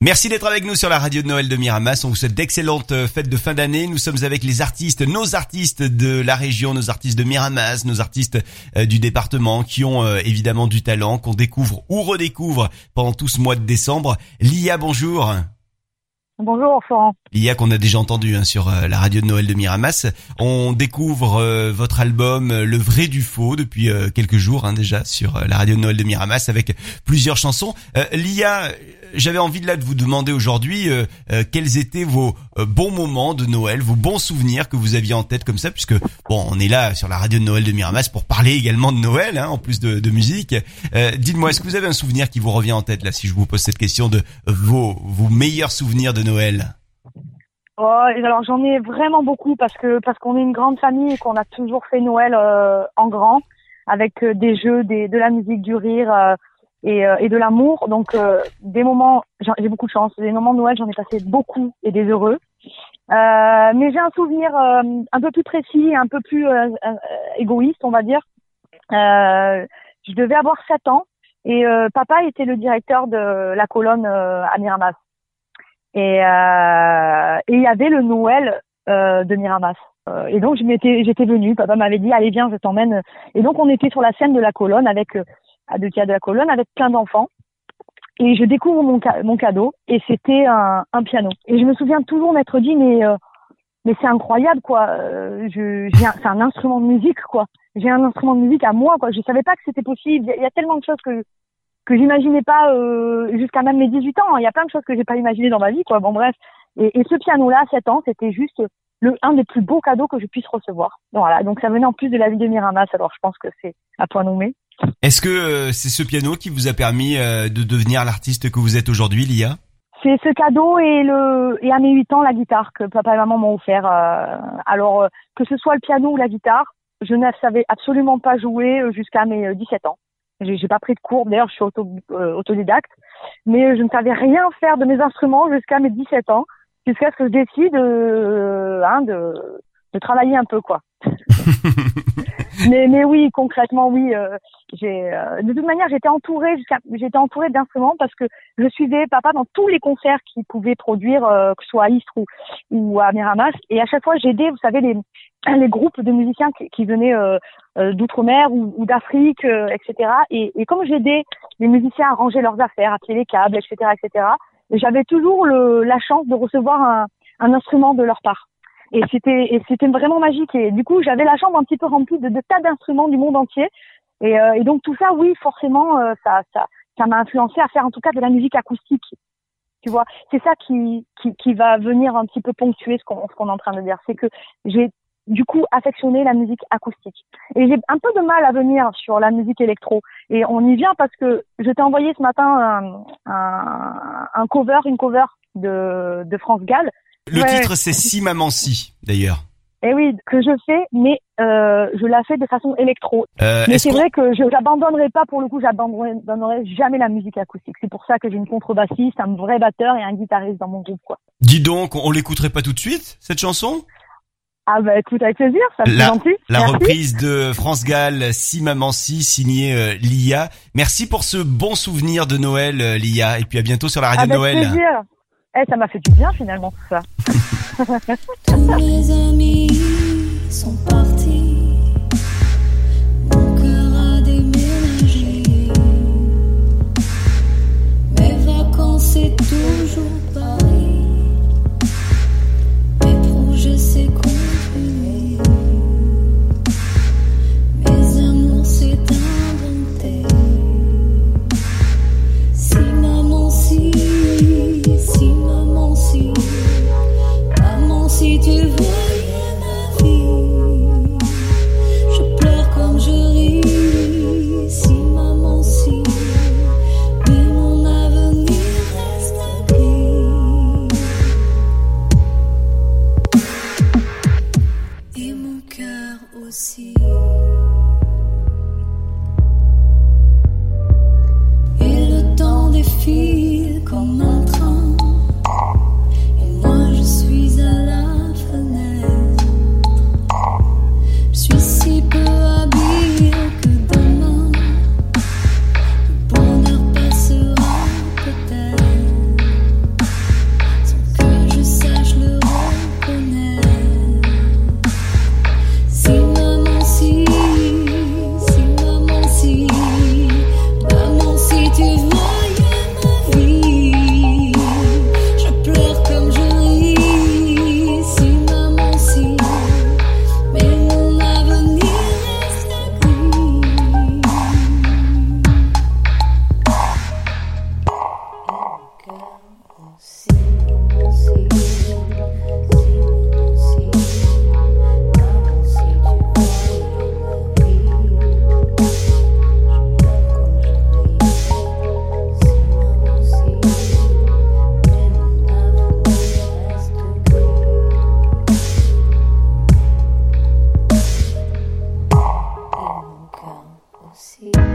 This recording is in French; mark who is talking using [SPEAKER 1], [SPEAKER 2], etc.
[SPEAKER 1] Merci d'être avec nous sur la radio de Noël de Miramas. On vous souhaite d'excellentes euh, fêtes de fin d'année. Nous sommes avec les artistes, nos artistes de la région, nos artistes de Miramas, nos artistes euh, du département qui ont euh, évidemment du talent, qu'on découvre ou redécouvre pendant tout ce mois de décembre. Lia, bonjour.
[SPEAKER 2] Bonjour Florent.
[SPEAKER 1] Lia qu'on a déjà entendu hein, sur la radio de Noël de Miramas. On découvre votre album Le vrai du faux depuis quelques jours hein, déjà sur la radio de Noël de Miramas avec plusieurs chansons. Lia, j'avais envie de là de vous demander aujourd'hui euh, euh, quels étaient vos euh, bons moments de Noël, vos bons souvenirs que vous aviez en tête comme ça, puisque bon, on est là sur la radio de Noël de Miramas pour parler également de Noël, hein, en plus de, de musique. Dites-moi, est-ce que vous avez un souvenir qui vous revient en tête là, si je vous pose cette question de vos vos meilleurs souvenirs de Noël
[SPEAKER 2] Oh, alors j'en ai vraiment beaucoup parce que parce qu'on est une grande famille et qu'on a toujours fait Noël en grand avec des jeux, des, de la musique, du rire et, euh, et de l'amour. Donc euh, des moments, j'ai beaucoup de chance. Des moments de Noël, j'en ai passé beaucoup et des heureux. Euh, mais j'ai un souvenir un peu plus précis, un peu plus égoïste, on va dire. je devais avoir 7 ans et papa était le directeur de la colonne à Miramas. Et il y avait le Noël de Miramas. et donc je m'étais, j'étais venue. Papa m'avait dit allez viens, je t'emmène. Et donc on était sur la scène de la colonne avec à deux de la colonne avec plein d'enfants. Et je découvre mon, mon cadeau et c'était un, un, piano. Et je me souviens toujours m'être dit mais euh, mais c'est incroyable quoi. Euh, je c'est un instrument de musique quoi. J'ai un instrument de musique à moi quoi. Je savais pas que c'était possible. Il y, a tellement de choses que que j'imaginais pas euh, jusqu'à même mes 18 ans. Il y a plein de choses que j'ai pas imaginées dans ma vie quoi. Bon bref. Et, et ce piano là à 7 ans, c'était juste le un des plus beaux cadeaux que je puisse recevoir. Voilà. Donc ça venait en plus de la vie de Miramas. Alors je pense que c'est à point nommé.
[SPEAKER 1] Est-ce que euh, c'est ce piano qui vous a permis euh, de devenir l'artiste que vous êtes aujourd'hui, Lia?
[SPEAKER 2] C'est ce cadeau et le et à mes 8 ans la guitare que papa et maman m'ont offert. Euh, alors que ce soit le piano ou la guitare, je ne savais absolument pas jouer jusqu'à mes 17 ans. J'ai pas pris de cours, d'ailleurs je suis auto, autodidacte, mais je ne savais rien faire de mes instruments jusqu'à mes 17 ans, jusqu'à ce que je décide hein, de, de travailler un peu quoi. mais mais oui, concrètement oui, euh, j'ai euh, de toute manière j'étais entourée jusqu'à j'étais entourée d'instruments parce que je suivais papa dans tous les concerts qu'il pouvait produire, euh, que ce soit à Istres ou, ou à Miramas, et à chaque fois j'aidais, vous savez les les groupes de musiciens qui, qui venaient d'outre-mer ou, ou d'Afrique, etc. Et, et comme j'aidais les musiciens à ranger leurs affaires, à tirer les câbles, etc., etc. J'avais toujours le, la chance de recevoir un, un instrument de leur part et c'était et c'était vraiment magique et du coup j'avais la chambre un petit peu remplie de, de tas d'instruments du monde entier et, euh, et, donc tout ça oui forcément euh, ça ça ça m'a influencé à faire en tout cas de la musique acoustique tu vois c'est ça qui, qui qui va venir un petit peu ponctuer ce qu'on ce qu'on est en train de dire c'est que j'ai du coup affectionné la musique acoustique et j'ai un peu de mal à venir sur la musique électro et on y vient parce que je t'ai envoyé ce matin un, un, un cover une cover de de France Gall
[SPEAKER 1] le titre, c'est Si Maman Si, d'ailleurs.
[SPEAKER 2] Eh oui, que je fais, mais euh, je la fais de façon électro. Euh, mais c'est vrai que je n'abandonnerai pas, pour le coup, j'abandonnerai jamais la musique acoustique. C'est pour ça que j'ai une contrebassiste, un vrai batteur et un guitariste dans mon groupe. quoi.
[SPEAKER 1] Dis donc, on l'écouterait pas tout de suite, cette chanson?
[SPEAKER 2] Ah bah écoute avec plaisir, ça me
[SPEAKER 1] la,
[SPEAKER 2] gentil.
[SPEAKER 1] La reprise de France Gall, Si Maman Si, signée euh, Lia. Merci pour ce bon souvenir de Noël, euh, Lia. Et puis à bientôt sur la radio
[SPEAKER 2] avec
[SPEAKER 1] de Noël.
[SPEAKER 2] Plaisir. Eh, ça m'a fait du bien finalement tout ça.
[SPEAKER 3] Tous mes amis sont partis. see. see.